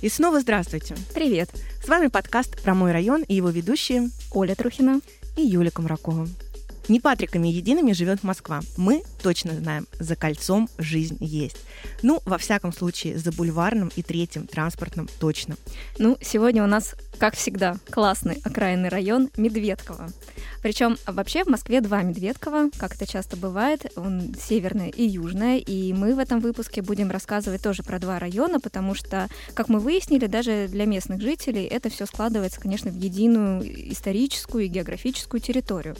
И снова здравствуйте. Привет. С вами подкаст «Про мой район» и его ведущие Оля Трухина и Юлия Комракова. Не Патриками едиными живет Москва. Мы точно знаем, за кольцом жизнь есть. Ну, во всяком случае, за бульварным и третьим транспортным точно. Ну, сегодня у нас, как всегда, классный окраинный район Медведково. Причем вообще в Москве два Медведкова, как это часто бывает, он северное и южное, и мы в этом выпуске будем рассказывать тоже про два района, потому что, как мы выяснили, даже для местных жителей это все складывается, конечно, в единую историческую и географическую территорию.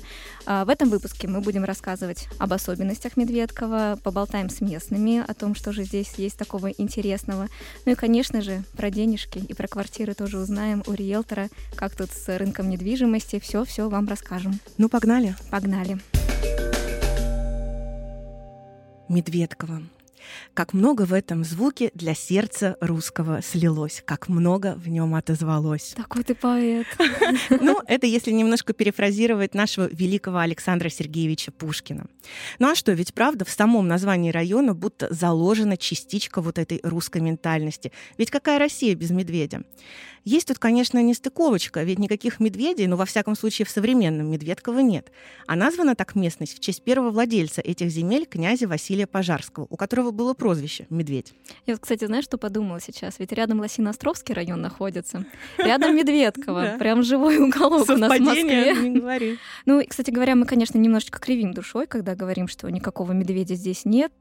А в этом выпуске мы будем рассказывать об особенностях Медведкова, поболтаем с местными о том, что же здесь есть такого интересного. Ну и, конечно же, про денежки и про квартиры тоже узнаем у риэлтора, как тут с рынком недвижимости. Все-все вам расскажем. Ну, погнали. Погнали. Медведкова. Как много в этом звуке для сердца русского слилось, как много в нем отозвалось. Такой ты поэт. Ну, это если немножко перефразировать нашего великого Александра Сергеевича Пушкина. Ну а что, ведь правда, в самом названии района будто заложена частичка вот этой русской ментальности. Ведь какая Россия без медведя? Есть тут, конечно, нестыковочка, ведь никаких медведей, ну, во всяком случае, в современном Медведково нет. А названа так местность в честь первого владельца этих земель, князя Василия Пожарского, у которого было прозвище «Медведь». Я вот, кстати, знаешь, что подумала сейчас? Ведь рядом Лосиноостровский район находится, рядом Медведково, прям живой уголок у нас в Москве. не говори. Ну, и, кстати говоря, мы, конечно, немножечко кривим душой, когда говорим, что никакого медведя здесь нет.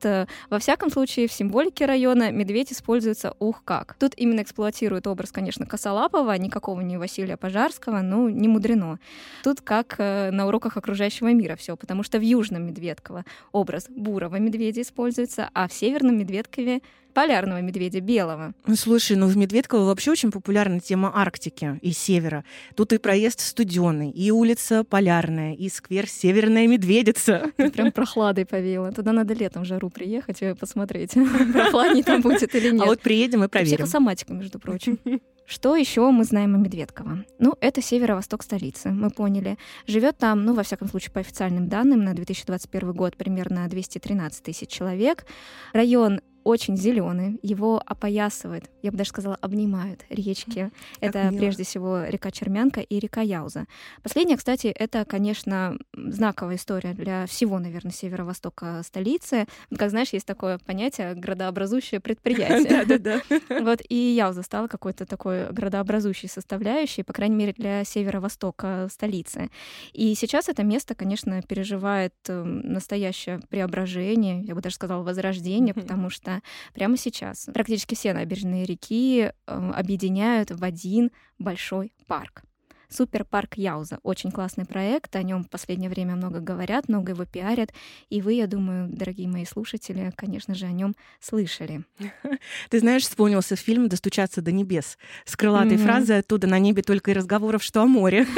Во всяком случае, в символике района медведь используется ух как. Тут именно эксплуатирует образ, конечно, Косолапова, никакого не Василия Пожарского, ну, не мудрено. Тут как э, на уроках окружающего мира все, потому что в Южном Медведково образ бурого медведя используется, а в Северном Медведкове полярного медведя белого. Ну, слушай, ну в Медведково вообще очень популярна тема Арктики и севера. Тут и проезд студеный, и улица полярная, и сквер Северная Медведица. Прям прохладой повеяло. Туда надо летом в жару приехать и посмотреть, прохладнее там будет или нет. А вот приедем и проверим. Психосоматика, между прочим. Что еще мы знаем о Медведково? Ну, это северо-восток столицы, мы поняли. Живет там, ну, во всяком случае, по официальным данным, на 2021 год примерно 213 тысяч человек. Район очень зеленый, его опоясывает, я бы даже сказала, обнимают речки. Как это мило. прежде всего река Чермянка и река Яуза. Последняя, кстати, это, конечно, знаковая история для всего, наверное, северо-востока столицы. Как знаешь, есть такое понятие градообразующее предприятие. Да-да-да. Вот и Яуза стала какой-то такой градообразующей составляющей, по крайней мере, для северо-востока столицы. И сейчас это место, конечно, переживает э, настоящее преображение, я бы даже сказала, возрождение, потому что прямо сейчас практически все набережные реки э, объединяют в один большой парк. Суперпарк Яуза. Очень классный проект, о нем в последнее время много говорят, много его пиарят, и вы, я думаю, дорогие мои слушатели, конечно же, о нем слышали. Ты знаешь, вспомнился фильм «Достучаться до небес» с крылатой Мгм. фразой «Оттуда на небе только и разговоров, что о море».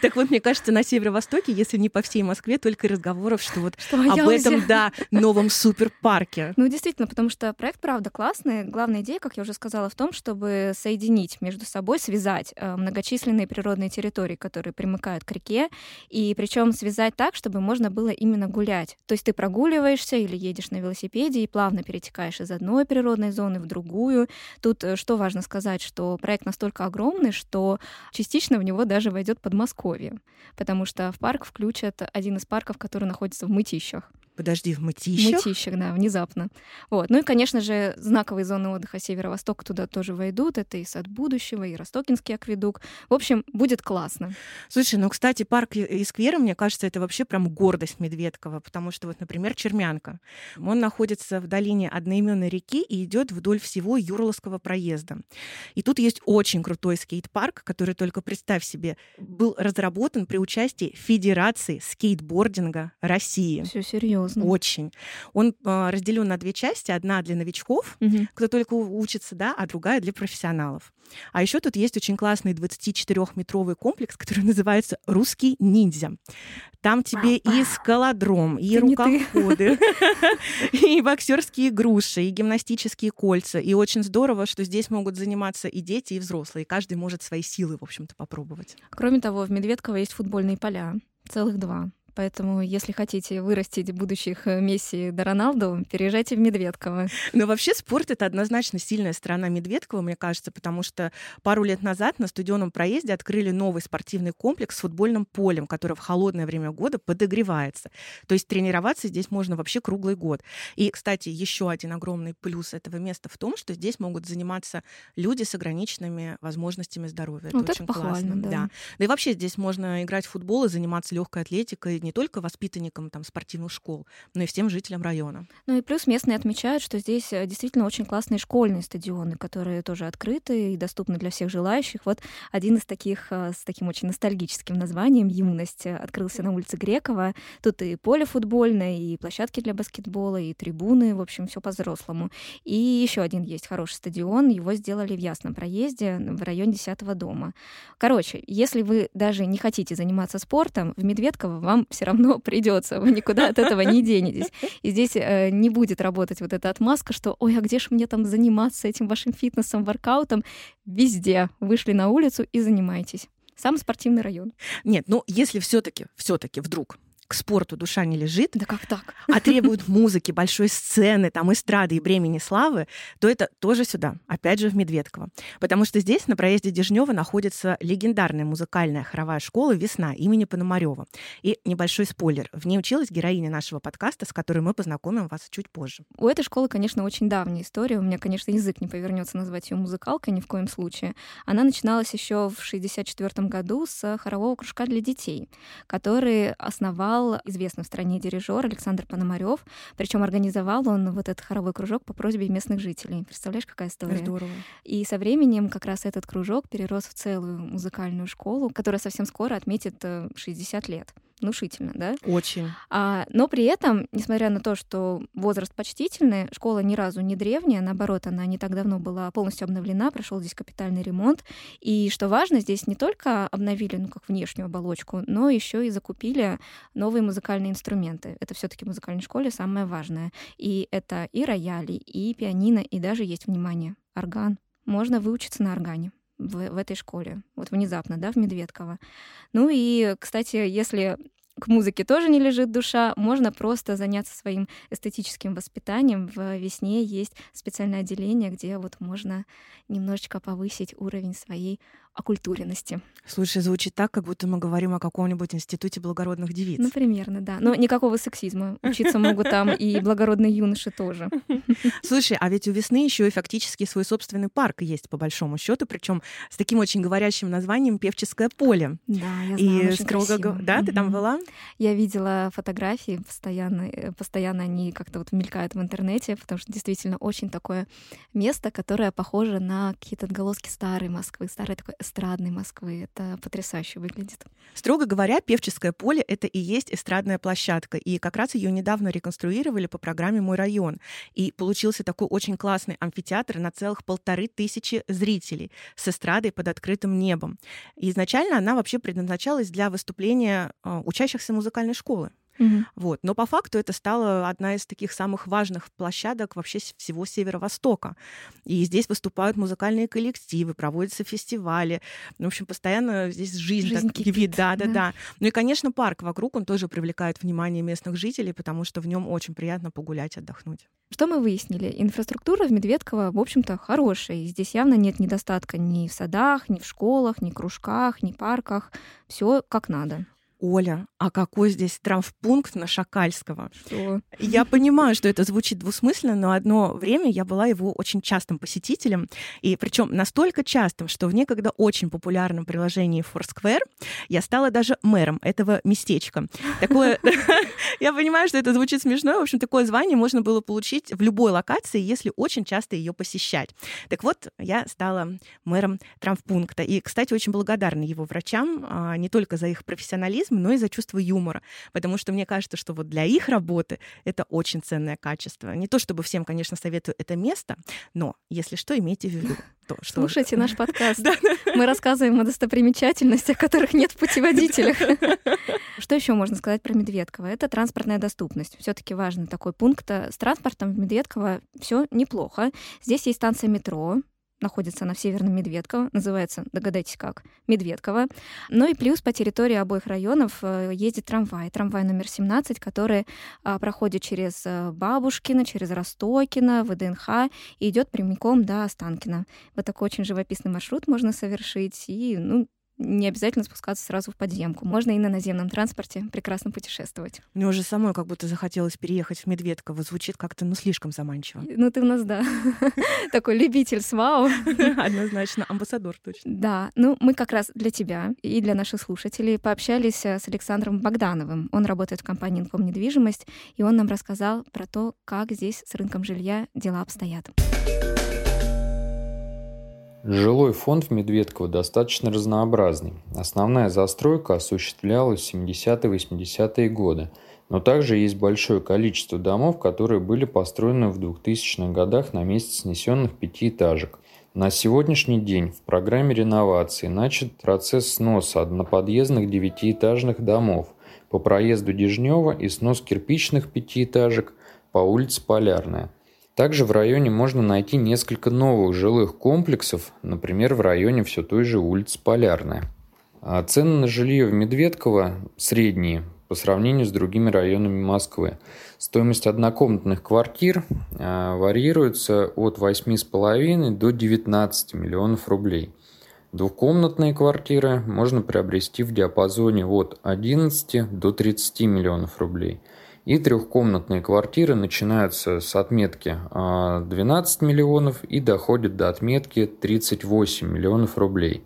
Так вот, мне кажется, на северо-востоке, если не по всей Москве, только и разговоров, что вот об этом, да, новом суперпарке. Ну, действительно, потому что проект, правда, классный. Главная идея, как я уже сказала, в том, чтобы соединить между собой, связать э, многочисленные природные территории, которые примыкают к реке, и причем связать так, чтобы можно было именно гулять. То есть ты прогуливаешься или едешь на велосипеде и плавно перетекаешь из одной природной зоны в другую. Тут э, что важно сказать, что проект настолько огромный, что частично в него даже войдет Подмосковье, потому что в парк включат один из парков, который находится в Мытищах. Подожди, в Мытищах? Мытищах, да, внезапно. Вот. Ну и, конечно же, знаковые зоны отдыха Северо-Востока туда тоже войдут. Это и Сад будущего, и Ростокинский акведук. В общем, будет классно. Слушай, ну, кстати, парк и- скверы, мне кажется, это вообще прям гордость Медведкова, потому что вот, например, Чермянка. Он находится в долине одноименной реки и идет вдоль всего Юрловского проезда. И тут есть очень крутой скейт-парк, который, только представь себе, был разработан при участии Федерации скейтбординга России. Все серьезно. Очень. Он а, разделен на две части. Одна для новичков, кто только учится, да, а другая для профессионалов. А еще тут есть очень классный 24-метровый комплекс, который называется «Русский ниндзя». Там тебе и скалодром, и ты. рукоходы, и боксерские груши, и гимнастические кольца. И очень здорово, что здесь могут заниматься и дети, и взрослые. Каждый может свои силы, в общем-то, попробовать. Кроме того, в Медведково есть футбольные поля. Целых два. Поэтому, если хотите вырастить будущих э, Месси до Роналду, переезжайте в Медведково. Но вообще спорт — это однозначно сильная сторона Медведкова, мне кажется, потому что пару лет назад на стадионном проезде открыли новый спортивный комплекс с футбольным полем, который в холодное время года подогревается. То есть тренироваться здесь можно вообще круглый год. И, кстати, еще один огромный плюс этого места в том, что здесь могут заниматься люди с ограниченными возможностями здоровья. Это вот очень это классно. Да. да. Да и вообще здесь можно играть в футбол и заниматься легкой атлетикой не только воспитанникам там, спортивных школ, но и всем жителям района. Ну и плюс местные отмечают, что здесь э, действительно очень классные школьные стадионы, которые тоже открыты и доступны для всех желающих. Вот один из таких э, с таким очень ностальгическим названием «Юность» открылся на улице Грекова. Тут и поле футбольное, и площадки для баскетбола, и трибуны, в общем, все по-взрослому. И еще один есть хороший стадион, его сделали в Ясном проезде в районе 10 дома. Короче, если вы даже не хотите заниматься спортом, в Медведково вам все равно придется, вы никуда от этого не денетесь. И здесь э, не будет работать вот эта отмазка, что «Ой, а где же мне там заниматься этим вашим фитнесом, воркаутом?» Везде. Вышли на улицу и занимайтесь. Самый спортивный район. Нет, ну если все-таки, все-таки вдруг к спорту душа не лежит, да как так? а требует музыки, большой сцены, там, эстрады и бремени славы, то это тоже сюда, опять же в Медведково. Потому что здесь, на проезде Дежнева, находится легендарная музыкальная хоровая школа «Весна» имени Пономарева. И небольшой спойлер, в ней училась героиня нашего подкаста, с которой мы познакомим вас чуть позже. У этой школы, конечно, очень давняя история. У меня, конечно, язык не повернется назвать ее музыкалкой ни в коем случае. Она начиналась еще в 1964 году с хорового кружка для детей, который основал организовал известный в стране дирижер Александр Пономарев. Причем организовал он вот этот хоровой кружок по просьбе местных жителей. Представляешь, какая история? Здорово. И со временем как раз этот кружок перерос в целую музыкальную школу, которая совсем скоро отметит 60 э, лет внушительно, да? Очень. А, но при этом, несмотря на то, что возраст почтительный, школа ни разу не древняя, наоборот, она не так давно была полностью обновлена, прошел здесь капитальный ремонт. И что важно, здесь не только обновили, ну, как внешнюю оболочку, но еще и закупили новые музыкальные инструменты. Это все-таки в музыкальной школе самое важное. И это и рояли, и пианино, и даже есть, внимание, орган. Можно выучиться на органе в, в этой школе. Вот внезапно, да, в Медведково. Ну и, кстати, если к музыке тоже не лежит душа, можно просто заняться своим эстетическим воспитанием. В весне есть специальное отделение, где вот можно немножечко повысить уровень своей окультуренности. Слушай, звучит так, как будто мы говорим о каком-нибудь институте благородных девиц. Ну, примерно, да. Но никакого сексизма. Учиться могут там и благородные юноши тоже. Слушай, а ведь у весны еще и фактически свой собственный парк есть, по большому счету, причем с таким очень говорящим названием Певческое поле. Да, я знаю, и строго Да, ты там была? Я видела фотографии постоянно, э, постоянно они как-то вот мелькают в интернете, потому что действительно очень такое место, которое похоже на какие-то отголоски старой Москвы, старой такой эстрадной Москвы. Это потрясающе выглядит. Строго говоря, Певческое поле — это и есть эстрадная площадка. И как раз ее недавно реконструировали по программе «Мой район». И получился такой очень классный амфитеатр на целых полторы тысячи зрителей с эстрадой под открытым небом. И изначально она вообще предназначалась для выступления а, учащихся музыкальной школы. Угу. Вот. Но по факту это стало одна из таких самых важных площадок вообще всего Северо-Востока. И здесь выступают музыкальные коллективы, проводятся фестивали. В общем, постоянно здесь жизнь, жизнь так кипит. Да, да, да, да. Ну и, конечно, парк вокруг, он тоже привлекает внимание местных жителей, потому что в нем очень приятно погулять, отдохнуть. Что мы выяснили? Инфраструктура в Медведково, в общем-то, хорошая. И здесь явно нет недостатка ни в садах, ни в школах, ни в кружках, ни в парках. Все как надо. Оля, а какой здесь травмпункт на Шакальского? Что? Я понимаю, что это звучит двусмысленно, но одно время я была его очень частым посетителем, и причем настолько частым, что в некогда очень популярном приложении Foursquare я стала даже мэром этого местечка. Такое, я понимаю, что это звучит смешно, в общем, такое звание можно было получить в любой локации, если очень часто ее посещать. Так вот, я стала мэром травмпункта, и, кстати, очень благодарна его врачам, а, не только за их профессионализм, профессионализм, но и за чувство юмора. Потому что мне кажется, что вот для их работы это очень ценное качество. Не то чтобы всем, конечно, советую это место, но если что, имейте в виду. То, что... Слушайте наш подкаст. Мы рассказываем о достопримечательностях, которых нет в путеводителях. Что еще можно сказать про Медведково? Это транспортная доступность. Все-таки важный такой пункт. С транспортом в Медведково все неплохо. Здесь есть станция метро, находится на Северном Медведково, называется, догадайтесь как, Медведково. Ну и плюс по территории обоих районов э, ездит трамвай, трамвай номер 17, который а, проходит через э, Бабушкино, через Ростокино, ВДНХ и идет прямиком до Останкина. Вот такой очень живописный маршрут можно совершить, и ну, не обязательно спускаться сразу в подземку. Можно и на наземном транспорте прекрасно путешествовать. Мне уже самой как будто захотелось переехать в Медведково. Звучит как-то, ну, слишком заманчиво. Ну, ты у нас, да, такой любитель СВАУ. Однозначно, амбассадор точно. Да, ну, мы как раз для тебя и для наших слушателей пообщались э, с Александром Богдановым. Он работает в компании «Инком недвижимость», и он нам рассказал про то, как здесь с рынком жилья дела обстоят. Жилой фонд в Медведково достаточно разнообразный. Основная застройка осуществлялась в 70-80-е годы, но также есть большое количество домов, которые были построены в 2000-х годах на месте снесенных пятиэтажек. На сегодняшний день в программе реновации начат процесс сноса одноподъездных девятиэтажных домов по проезду Дежнева и снос кирпичных пятиэтажек по улице Полярная – также в районе можно найти несколько новых жилых комплексов, например, в районе все той же улицы Полярная. А цены на жилье в Медведково средние по сравнению с другими районами Москвы. Стоимость однокомнатных квартир а, варьируется от 8,5 до 19 миллионов рублей. Двухкомнатные квартиры можно приобрести в диапазоне от 11 до 30 миллионов рублей – и трехкомнатные квартиры начинаются с отметки 12 а, миллионов и доходят до отметки 38 миллионов рублей.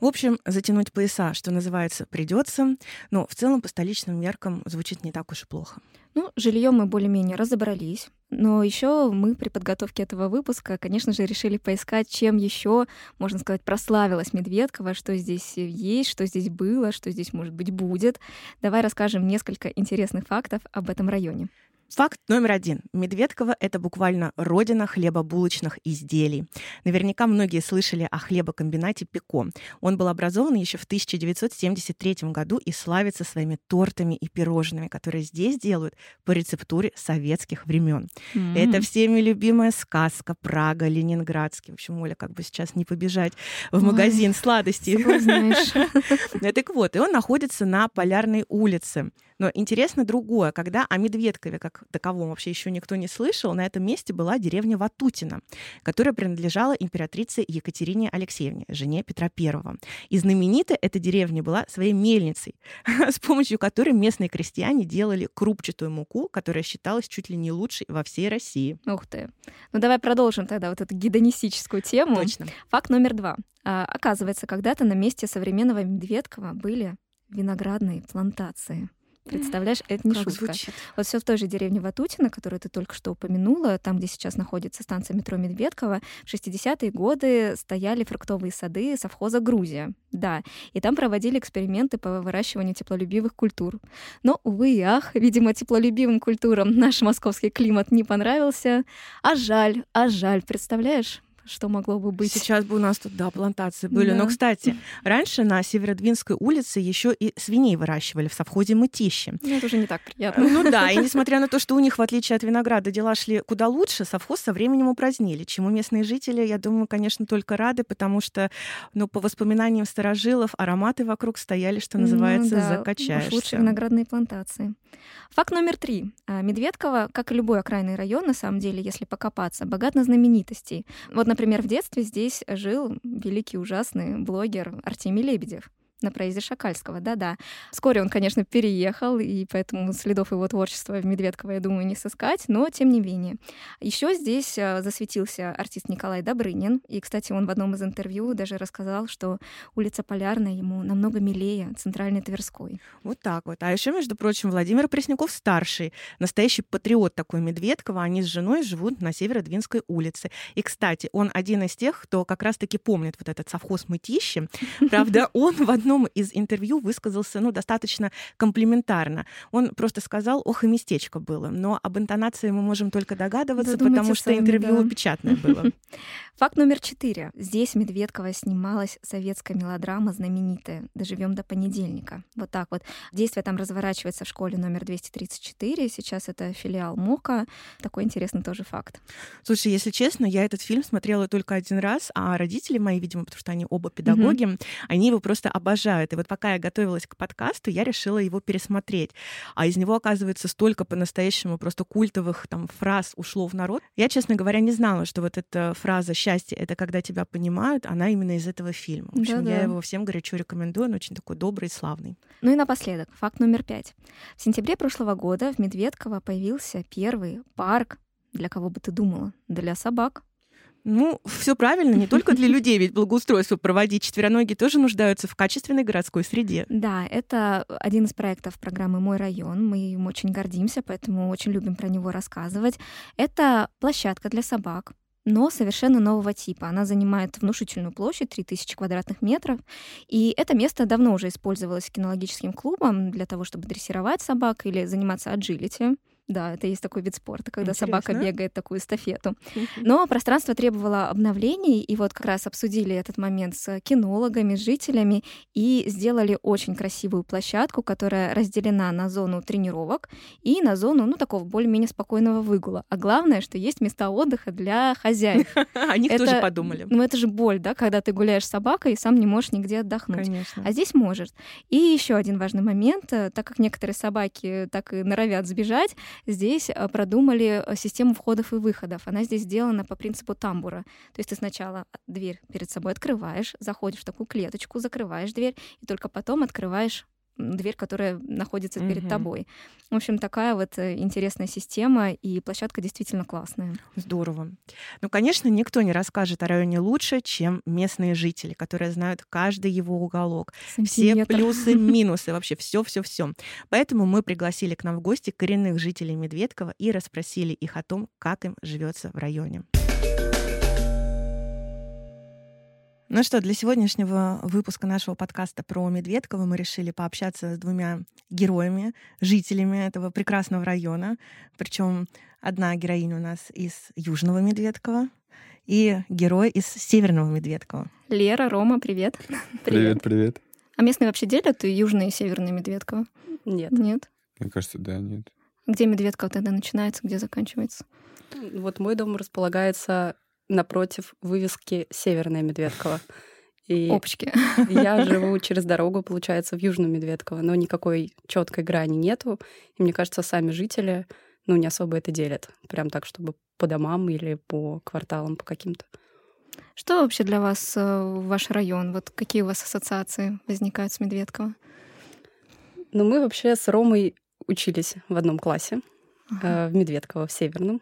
В общем, затянуть пояса, что называется, придется, но в целом по столичным меркам звучит не так уж и плохо. Ну, жильем мы более-менее разобрались. Но еще мы при подготовке этого выпуска, конечно же, решили поискать, чем еще, можно сказать, прославилась Медведкова, что здесь есть, что здесь было, что здесь, может быть, будет. Давай расскажем несколько интересных фактов об этом районе. Факт номер один. Медведково — это буквально родина хлебобулочных изделий. Наверняка многие слышали о хлебокомбинате «Пеко». Он был образован еще в 1973 году и славится своими тортами и пирожными, которые здесь делают по рецептуре советских времен. Mm-hmm. Это всеми любимая сказка Прага, Ленинградский. В общем, Оля, как бы сейчас не побежать в магазин Ой, сладостей. Так вот, и он находится на Полярной улице. Но интересно другое, когда о Медведкове как таковом вообще еще никто не слышал, на этом месте была деревня Ватутина, которая принадлежала императрице Екатерине Алексеевне, жене Петра I. И знаменита эта деревня была своей мельницей, с помощью которой местные крестьяне делали крупчатую муку, которая считалась чуть ли не лучшей во всей России. Ух ты. Ну давай продолжим тогда вот эту гедонистическую тему. Точно. Факт номер два. А, оказывается, когда-то на месте современного Медведкова были виноградные плантации. Представляешь, это не как шутка. Звучит. Вот все в той же деревне Ватутина, которую ты только что упомянула, там, где сейчас находится станция метро Медведково, в 60-е годы стояли фруктовые сады совхоза «Грузия». Да, и там проводили эксперименты по выращиванию теплолюбивых культур. Но, увы и ах, видимо, теплолюбивым культурам наш московский климат не понравился. А жаль, а жаль, представляешь? Что могло бы быть. Сейчас бы у нас тут, да, плантации были. Да. Но, кстати, раньше на Северодвинской улице еще и свиней выращивали в совхозе Мытище. Ну, это уже не так приятно. Ну да, и несмотря на то, что у них, в отличие от винограда, дела шли куда лучше, совхоз со временем упразднили, чему местные жители, я думаю, конечно, только рады, потому что, ну, по воспоминаниям старожилов, ароматы вокруг стояли, что называется, ну, да, закачаешься. лучше виноградные плантации. Факт номер три. А, Медведково, как и любой окраинный район, на самом деле, если покопаться, богат на знаменитостей. Вот, например, в детстве здесь жил великий ужасный блогер Артемий Лебедев на проезде Шакальского, да-да. Вскоре он, конечно, переехал, и поэтому следов его творчества в Медведково, я думаю, не сыскать, но тем не менее. Еще здесь а, засветился артист Николай Добрынин, и, кстати, он в одном из интервью даже рассказал, что улица Полярная ему намного милее центральной Тверской. Вот так вот. А еще, между прочим, Владимир Пресняков старший, настоящий патриот такой Медведкова, они с женой живут на Северодвинской улице. И, кстати, он один из тех, кто как раз-таки помнит вот этот совхоз Мытищи. Правда, он в одном одном из интервью высказался, ну, достаточно комплиментарно. Он просто сказал, ох, и местечко было. Но об интонации мы можем только догадываться, потому что интервью да. печатное было. Факт номер четыре. Здесь Медведкова снималась советская мелодрама знаменитая «Доживем до понедельника». Вот так вот. Действие там разворачивается в школе номер 234. Сейчас это филиал МОКа. Такой интересный тоже факт. Слушай, если честно, я этот фильм смотрела только один раз, а родители мои, видимо, потому что они оба педагоги, mm-hmm. они его просто обожают. И вот пока я готовилась к подкасту, я решила его пересмотреть. А из него, оказывается, столько по-настоящему просто культовых там фраз ушло в народ. Я, честно говоря, не знала, что вот эта фраза «счастье — это когда тебя понимают», она именно из этого фильма. В общем, Да-да. я его всем горячо рекомендую, он очень такой добрый и славный. Ну и напоследок, факт номер пять. В сентябре прошлого года в Медведково появился первый парк, для кого бы ты думала, для собак. Ну, все правильно, не только для людей, ведь благоустройство проводить четвероногие тоже нуждаются в качественной городской среде. Да, это один из проектов программы «Мой район». Мы им очень гордимся, поэтому очень любим про него рассказывать. Это площадка для собак, но совершенно нового типа. Она занимает внушительную площадь, 3000 квадратных метров, и это место давно уже использовалось кинологическим клубом для того, чтобы дрессировать собак или заниматься аджилити. Да, это есть такой вид спорта, когда Интересно. собака бегает такую эстафету. Но пространство требовало обновлений, и вот как раз обсудили этот момент с кинологами, с жителями, и сделали очень красивую площадку, которая разделена на зону тренировок и на зону, ну, такого более-менее спокойного выгула. А главное, что есть места отдыха для хозяев. О них тоже подумали. Ну, это же боль, да, когда ты гуляешь с собакой и сам не можешь нигде отдохнуть. Конечно. А здесь можешь. И еще один важный момент, э, так как некоторые собаки так и норовят сбежать, здесь э, продумали э, систему входов и выходов. Она здесь сделана по принципу тамбура. То есть ты сначала дверь перед собой открываешь, заходишь в такую клеточку, закрываешь дверь, и только потом открываешь дверь, которая находится перед угу. тобой. В общем, такая вот э, интересная система, и площадка действительно классная. Здорово. Ну, конечно, никто не расскажет о районе лучше, чем местные жители, которые знают каждый его уголок. Сантиметр. Все плюсы, минусы, вообще все, все, все. Поэтому мы пригласили к нам в гости коренных жителей Медведкова и расспросили их о том, как им живется в районе. Ну что, для сегодняшнего выпуска нашего подкаста про Медведково мы решили пообщаться с двумя героями, жителями этого прекрасного района. Причем одна героиня у нас из Южного Медведкова и герой из Северного Медведкова. Лера, Рома, привет. Привет, привет. А местные вообще делят Южное и Северное Медведково? Нет. Нет? Мне кажется, да, нет. Где Медведково тогда начинается, где заканчивается? Вот мой дом располагается напротив вывески «Северная Медведково». И Опачки. Я живу через дорогу, получается, в Южном Медведково, но никакой четкой грани нету. И мне кажется, сами жители ну, не особо это делят. Прям так, чтобы по домам или по кварталам, по каким-то. Что вообще для вас э, ваш район? Вот какие у вас ассоциации возникают с Медведково? Ну, мы вообще с Ромой учились в одном классе ага. э, в Медведково, в Северном.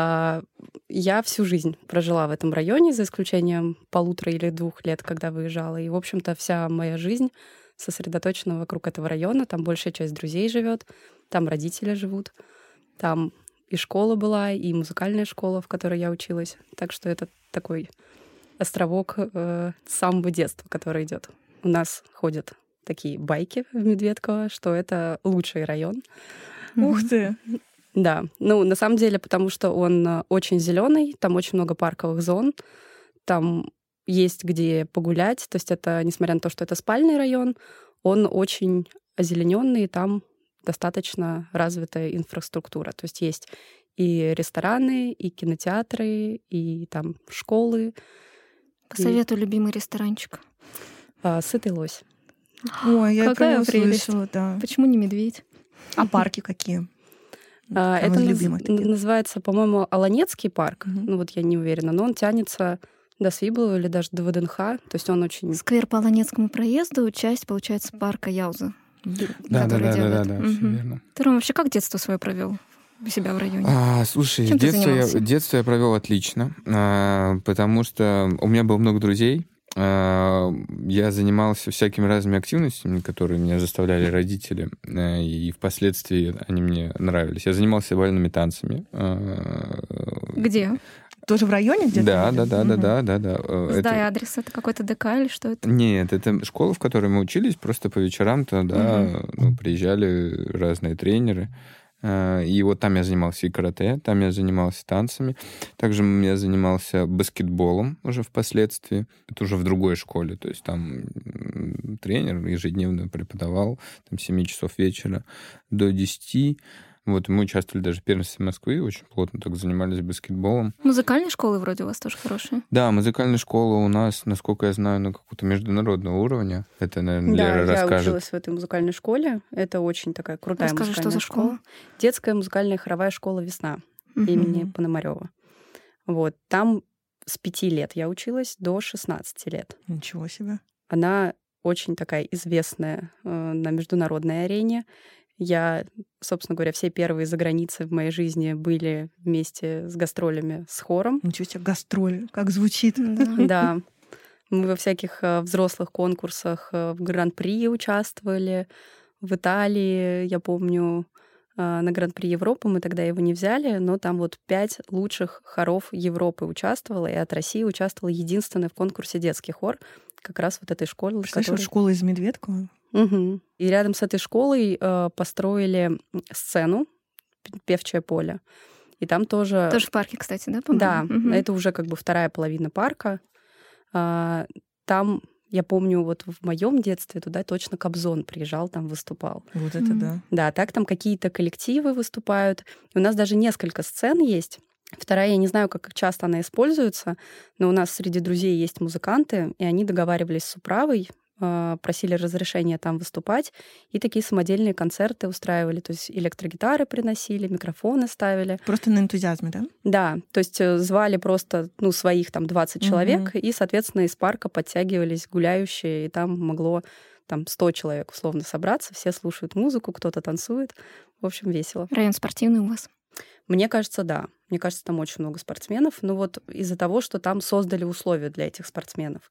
А, я всю жизнь прожила в этом районе, за исключением полутора или двух лет, когда выезжала. И, в общем-то, вся моя жизнь сосредоточена вокруг этого района. Там большая часть друзей живет, там родители живут, там и школа была, и музыкальная школа, в которой я училась. Так что это такой островок э, с самого детства, который идет. У нас ходят такие байки в Медведково, что это лучший район. Ух ты! Да, ну на самом деле, потому что он э, очень зеленый, там очень много парковых зон, там есть где погулять, то есть это, несмотря на то, что это спальный район, он очень озелененный, там достаточно развитая инфраструктура, то есть есть и рестораны, и кинотеатры, и там школы. Посоветую и... любимый ресторанчик. А, Сытый лось. Ой, я Какая прелесть. Слышала, да. Почему не медведь? А парки какие? А, это любимых называется, по-моему, Аланецкий парк. Угу. Ну вот я не уверена, но он тянется до Свиблова или даже до ВДНХ. То есть он очень... Сквер по Аланецкому проезду, часть, получается, парка Яуза. Да, да, да, да, да, да, угу. все верно. Ты, Ром, вообще как детство свое провел? у себя в районе? А, слушай, Чем детство, я, детство я провел отлично, а, потому что у меня было много друзей, я занимался всякими разными активностями, которые меня заставляли родители, э, и впоследствии они мне нравились. Я занимался бальными танцами. А, Где? Тоже в районе где-то? Да, да, да, да, да, да, да. Сдай это... адрес, это какой-то ДК или что это? Нет, это школа, в которой мы учились, просто по вечерам туда ну, приезжали разные тренеры. Э, и вот там я занимался и карате, там я занимался танцами. Также я занимался баскетболом уже впоследствии. Это уже в другой школе. То есть там тренер ежедневно преподавал там 7 часов вечера до 10. Вот, мы участвовали даже в первенстве Москвы, очень плотно так занимались баскетболом. Музыкальные школы вроде у вас тоже хорошие. Да, музыкальная школа у нас, насколько я знаю, на какого-то международного уровня. Это, наверное, да, Лера я расскажет. училась в этой музыкальной школе. Это очень такая крутая Расскажи, музыкальная что за школа? школа. Детская музыкальная хоровая школа «Весна» Мгм. имени Пономарева. Вот, там с пяти лет я училась до 16 лет. Ничего себе. Она очень такая известная э, на международной арене. Я, собственно говоря, все первые за границей в моей жизни были вместе с гастролями с хором. Ничего себе, гастроль, как звучит. Да. Мы во всяких э, взрослых конкурсах э, в Гран-при участвовали. В Италии, я помню, на Гран-при Европы мы тогда его не взяли, но там вот пять лучших хоров Европы участвовало, и от России участвовал единственный в конкурсе детский хор, как раз вот этой школы. Представляешь, которой- школа из Медведкова? Мгм. И рядом с этой школой э, построили сцену, певчее поле. И там тоже... Тоже в парке, кстати, да, Да, по-моему? Мгм. это уже как бы вторая половина парка. А, там, я помню, вот в моем детстве туда точно Кобзон приезжал, там выступал. Вот это Мгм. да. Да, так там какие-то коллективы выступают. И у нас даже несколько сцен есть. Вторая, я не знаю, как часто она используется, но у нас среди друзей есть музыканты, и они договаривались с управой, просили разрешения там выступать, и такие самодельные концерты устраивали. То есть электрогитары приносили, микрофоны ставили. Просто на энтузиазме, да? Да, то есть э, звали просто ну, своих там 20 Мгм. человек, и, соответственно, из парка подтягивались гуляющие, и там могло там 100 человек условно собраться, все слушают музыку, кто-то танцует. В общем, весело. Район спортивный у вас. Мне кажется, да. Мне кажется, там очень много спортсменов. Но вот из-за того, что там создали условия для этих спортсменов.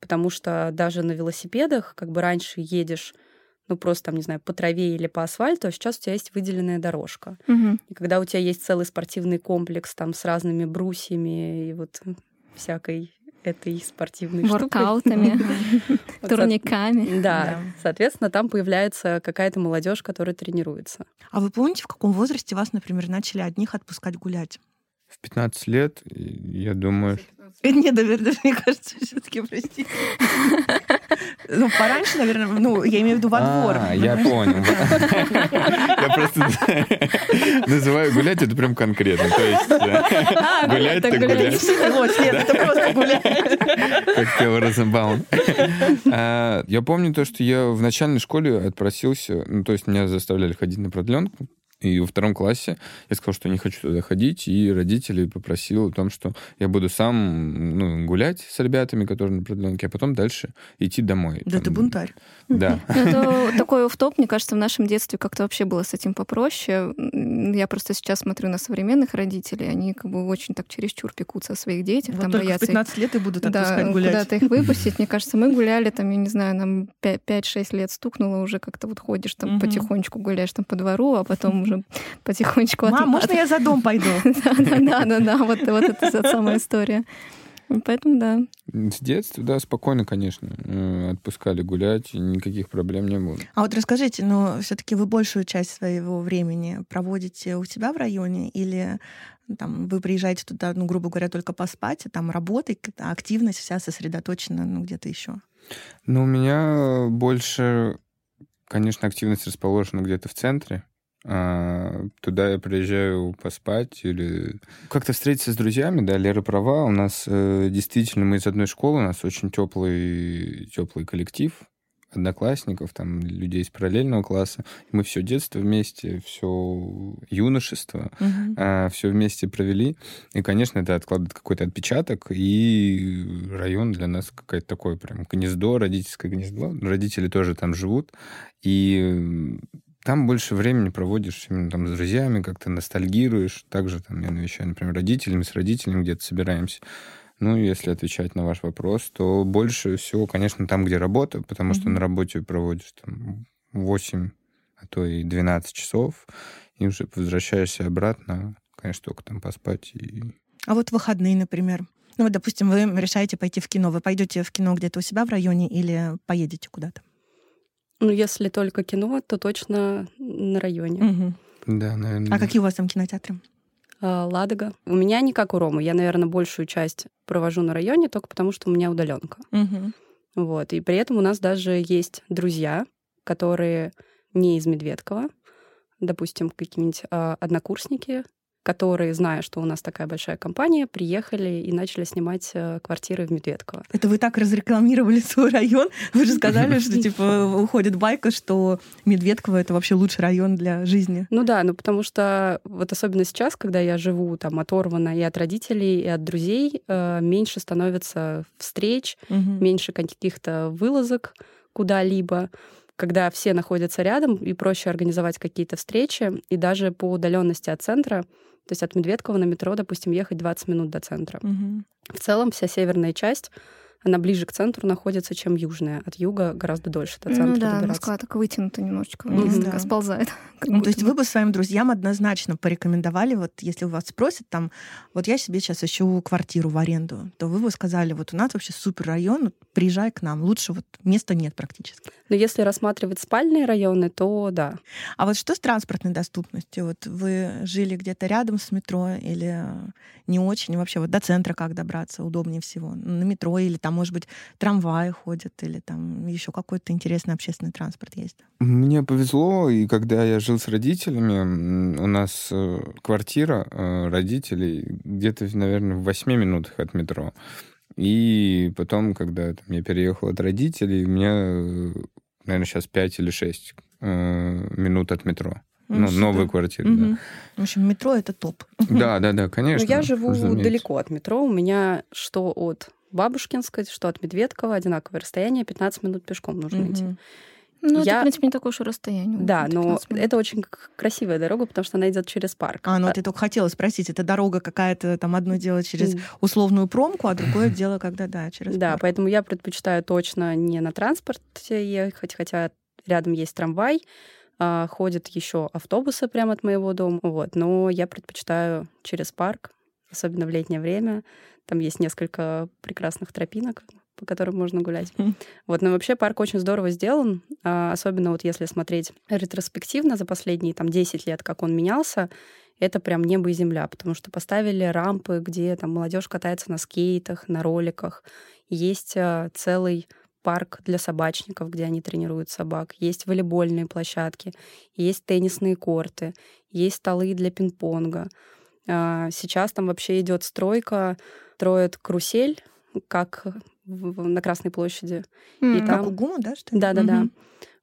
Потому что даже на велосипедах, как бы раньше едешь, ну, просто там, не знаю, по траве или по асфальту, а сейчас у тебя есть выделенная дорожка. Мгм. И когда у тебя есть целый спортивный комплекс там с разными брусьями и вот всякой этой спортивной. Воркаутами, турниками. Да, Да. соответственно, там появляется какая-то молодежь, которая тренируется. А вы помните, в каком возрасте вас, например, начали одних отпускать гулять? В 15 лет, я думаю, Нет, наверное, мне кажется, все-таки, простите. Ну, пораньше, наверное, ну, я имею в виду во двор. А, я понял. Я просто называю гулять, это прям конкретно. То есть э, гулять так гулять. Вот, нет, это просто гулять. Как Тео Розенбаум. А, Я помню то, что я в начальной школе отпросился, ну, то есть меня заставляли ходить на продленку, и во втором классе я сказал, что не хочу туда ходить, и родителей попросил о том, что я буду сам ну, гулять с ребятами, которые на продленке, а потом дальше идти домой. Да Там- ты бунтарь. Да. Ну, Это такой офф-топ, мне кажется, в нашем детстве как-то вообще было с этим попроще. Я просто сейчас смотрю на современных родителей, они как бы очень так чересчур пекутся о своих детях, Вот там только в боятся их 15 лет и будут да, отпускать гулять. куда-то их выпустить. Мне кажется, мы гуляли, там, я не знаю, нам 5-6 лет стукнуло, уже как-то вот ходишь там потихонечку гуляешь там по двору, а потом уже потихонечку... от- Мам, можно я за дом пойду? Да-да-да, вот, вот это та самая история. Поэтому да. С детства, да, спокойно, конечно, э, отпускали гулять, никаких проблем не было. А вот расскажите, но все-таки вы большую часть своего времени проводите у себя в районе или ну, там вы приезжаете туда, ну, грубо говоря, только поспать, а там работа, активность вся сосредоточена, ну, где-то еще? Ну, у меня больше, конечно, активность расположена где-то в центре. А, туда я приезжаю поспать или как-то встретиться с друзьями, да, Лера права, у нас э, действительно, мы из одной школы, у нас очень теплый, теплый коллектив одноклассников, там, людей из параллельного класса. Мы все детство вместе, все юношество, Мгм. все вместе провели. И, конечно, это откладывает какой-то отпечаток, и район для нас какое-то такое прям гнездо, родительское гнездо. Родители тоже там живут, и там больше времени проводишь именно там с друзьями, как-то ностальгируешь. Также там я навещаю, например, родителями, с родителями где-то собираемся. Ну, если отвечать на ваш вопрос, то больше всего, конечно, там, где работа, потому что Мгм. на работе проводишь там 8, а то и 12 часов, и уже возвращаешься обратно, конечно, только там поспать и А вот выходные, например. Ну вот, допустим, вы решаете пойти в кино. Вы пойдете в кино где-то у себя в районе или поедете куда-то? Ну, если только кино, то точно на районе. Мгм. Да, наверное. А какие у вас там кинотеатры? А, Ладога. У меня не как у Ромы. Я, наверное, большую часть провожу на районе только потому, что у меня удаленка. Угу. Вот. И при этом у нас даже есть друзья, которые не из Медведкова, допустим, какие-нибудь э, однокурсники, которые, зная, что у нас такая большая компания, приехали и начали снимать э, квартиры в Медведково. Это вы так разрекламировали свой район? Вы же сказали, что типа уходит байка, что Медведково это вообще лучший район для жизни. Ну да, ну потому что вот особенно сейчас, когда я живу там оторвана и от родителей, и от друзей, э, меньше становится встреч, меньше каких-то вылазок куда-либо когда все находятся рядом, и проще организовать какие-то встречи, и даже по удаленности от центра то есть от Медведкова на метро, допустим, ехать 20 минут до центра. Угу. В целом вся северная часть она ближе к центру находится, чем южная. От юга гораздо дольше до центра Ну да, добираться. Москва так вытянута немножечко вниз, mm-hmm. сползает. Ну, то есть вы бы своим друзьям однозначно порекомендовали, вот если у вас спросят там, вот я себе сейчас ищу квартиру в аренду, то вы бы сказали, вот у нас вообще супер район, приезжай к нам, лучше вот места нет практически. Но если рассматривать спальные районы, то да. А вот что с транспортной доступностью? Вот вы жили где-то рядом с метро или не очень? Вообще вот до центра как добраться удобнее всего? На метро или там может быть, трамваи ходят или там еще какой-то интересный общественный транспорт есть? Мне повезло, и когда я жил с родителями, у нас э, квартира э, родителей где-то, наверное, в 8 минутах от метро. И потом, когда там, я переехал от родителей, у меня, э, наверное, сейчас 5 или 6 минут от метро. Ну, ну новые квартиры, угу. да. В общем, метро это топ. Да, да, да, конечно. Но я живу разумеется. далеко от метро. У меня что от Бабушкинской, что от Медведкова одинаковое расстояние, 15 минут пешком нужно mm-hmm. идти. Ну, я... это, в принципе, не такое уж и расстояние. Да, но это очень красивая дорога, потому что она идет через парк. А, ну вот я только хотела спросить, это дорога какая-то, там одно дело через условную промку, а другое дело, когда, да, через Да, парк. поэтому я предпочитаю точно не на транспорте ехать, хотя рядом есть трамвай, а, ходят еще автобусы прямо от моего дома, вот, но я предпочитаю через парк, особенно в летнее время. Там есть несколько прекрасных тропинок, по которым можно гулять. Вот, но вообще парк очень здорово сделан, а, особенно вот если смотреть ретроспективно за последние там 10 лет, как он менялся, это прям небо и земля, потому что поставили рампы, где там молодежь катается на скейтах, на роликах. Есть а, целый парк для собачников, где они тренируют собак, есть волейбольные площадки, есть теннисные корты, есть столы для пинг-понга. А, сейчас там вообще идет стройка строят карусель, как в, на Красной площади. Mm, и там... Как у ГУМа, да, что ли? Да-да-да. Mm-hmm.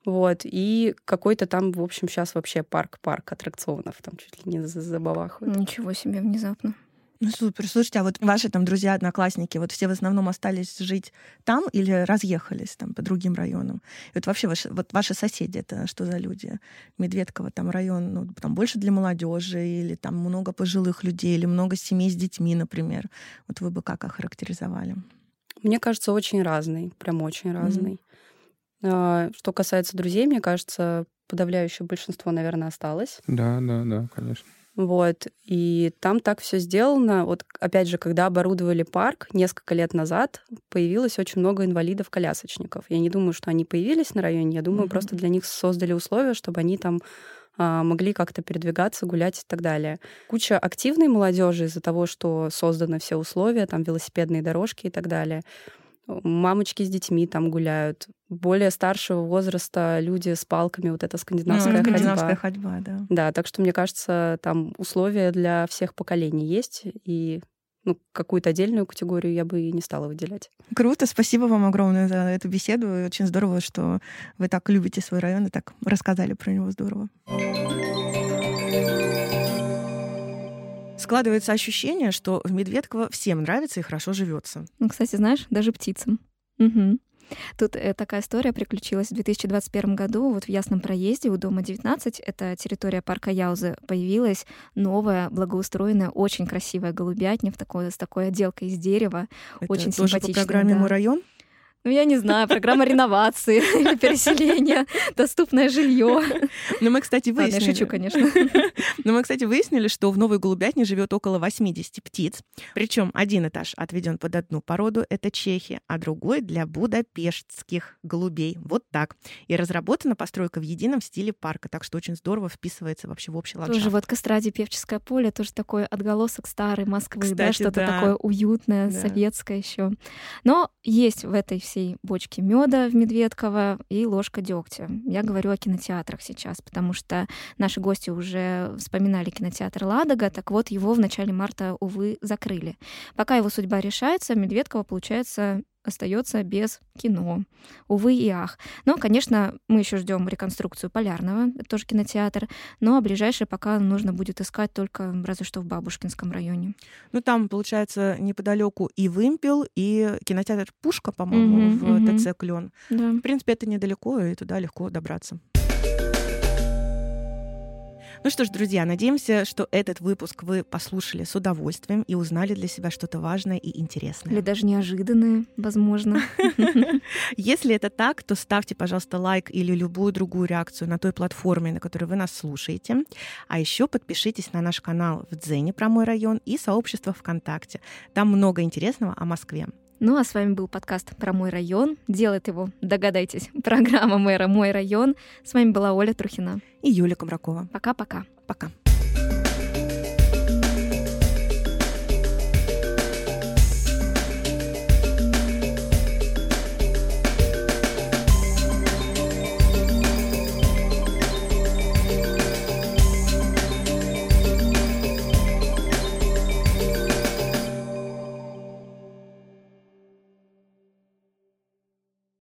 Вот, и какой-то там, в общем, сейчас вообще парк-парк аттракционов, там чуть ли не забавахают. Ничего себе, внезапно. Ну супер. Слушайте, а вот ваши там друзья, одноклассники, вот все в основном остались жить там или разъехались там по другим районам? И вот вообще ваши, вот ваши соседи, это что за люди? Медведково там район, ну, там больше для молодежи или там много пожилых людей или много семей с детьми, например. Вот вы бы как охарактеризовали? Мне кажется, очень разный, прям очень разный. Mm-hmm. Что касается друзей, мне кажется, подавляющее большинство, наверное, осталось. Да, да, да, конечно. Вот. И там так все сделано. Вот опять же, когда оборудовали парк несколько лет назад, появилось очень много инвалидов-колясочников. Я не думаю, что они появились на районе. Я думаю, mm-hmm. просто для них создали условия, чтобы они там могли как-то передвигаться, гулять и так далее. Куча активной молодежи из-за того, что созданы все условия, там велосипедные дорожки и так далее мамочки с детьми там гуляют. Более старшего возраста люди с палками, вот эта скандинавская, ну, скандинавская ходьба. ходьба, да. Да, так что, мне кажется, там условия для всех поколений есть, и ну, какую-то отдельную категорию я бы и не стала выделять. Круто, спасибо вам огромное за эту беседу. Очень здорово, что вы так любите свой район и так рассказали про него здорово. Складывается ощущение, что в Медведково всем нравится и хорошо живется. Ну, кстати, знаешь, даже птицам. Угу. Тут э, такая история приключилась в 2021 году. Вот в Ясном проезде у дома 19, это территория парка Яузы, появилась новая, благоустроенная, очень красивая голубятня в такой, с такой отделкой из дерева. Это очень тоже симпатичная. по программе да. «Мой район»? Ну, я не знаю, программа реновации или переселения, доступное жилье. Ну, мы, кстати, выяснили... Ладно, я шучу, конечно. Но мы, кстати, выяснили, что в Новой Голубятне живет около 80 птиц. Причем один этаж отведен под одну породу, это чехи, а другой для будапештских голубей. Вот так. И разработана постройка в едином стиле парка, так что очень здорово вписывается вообще в общий ландшафт. Тоже вот Костради Певческое поле, тоже такой отголосок старой Москвы, Кстати, да, что-то да. такое уютное, да. советское еще. Но есть в этой всей бочке меда в Медведково и ложка дегтя. Я говорю о кинотеатрах сейчас, потому что наши гости уже вспоминали кинотеатр «Ладога», так вот его в начале марта, увы, закрыли. Пока его судьба решается, Медведково, получается, остается без кино. Увы и ах. Но, конечно, мы еще ждем реконструкцию Полярного, это тоже кинотеатр, но ближайшее пока нужно будет искать только разве что в Бабушкинском районе. Ну, там, получается, неподалеку и Вымпел, и кинотеатр Пушка, по-моему, mm-hmm, в ТЦ Клен. Да. В принципе, это недалеко, и туда легко добраться. Ну что ж, друзья, надеемся, что этот выпуск вы послушали с удовольствием и узнали для себя что-то важное и интересное. Или даже неожиданное, возможно. Если это так, то ставьте, пожалуйста, лайк или любую другую реакцию на той платформе, на которой вы нас слушаете. А еще подпишитесь на наш канал в Дзене про мой район и сообщество ВКонтакте. Там много интересного о Москве. Ну а с вами был подкаст про мой район. Делает его, догадайтесь, программа мэра «Мой район». С вами была Оля Трухина. И Юлия Комракова. Пока-пока. Пока. -пока. Пока.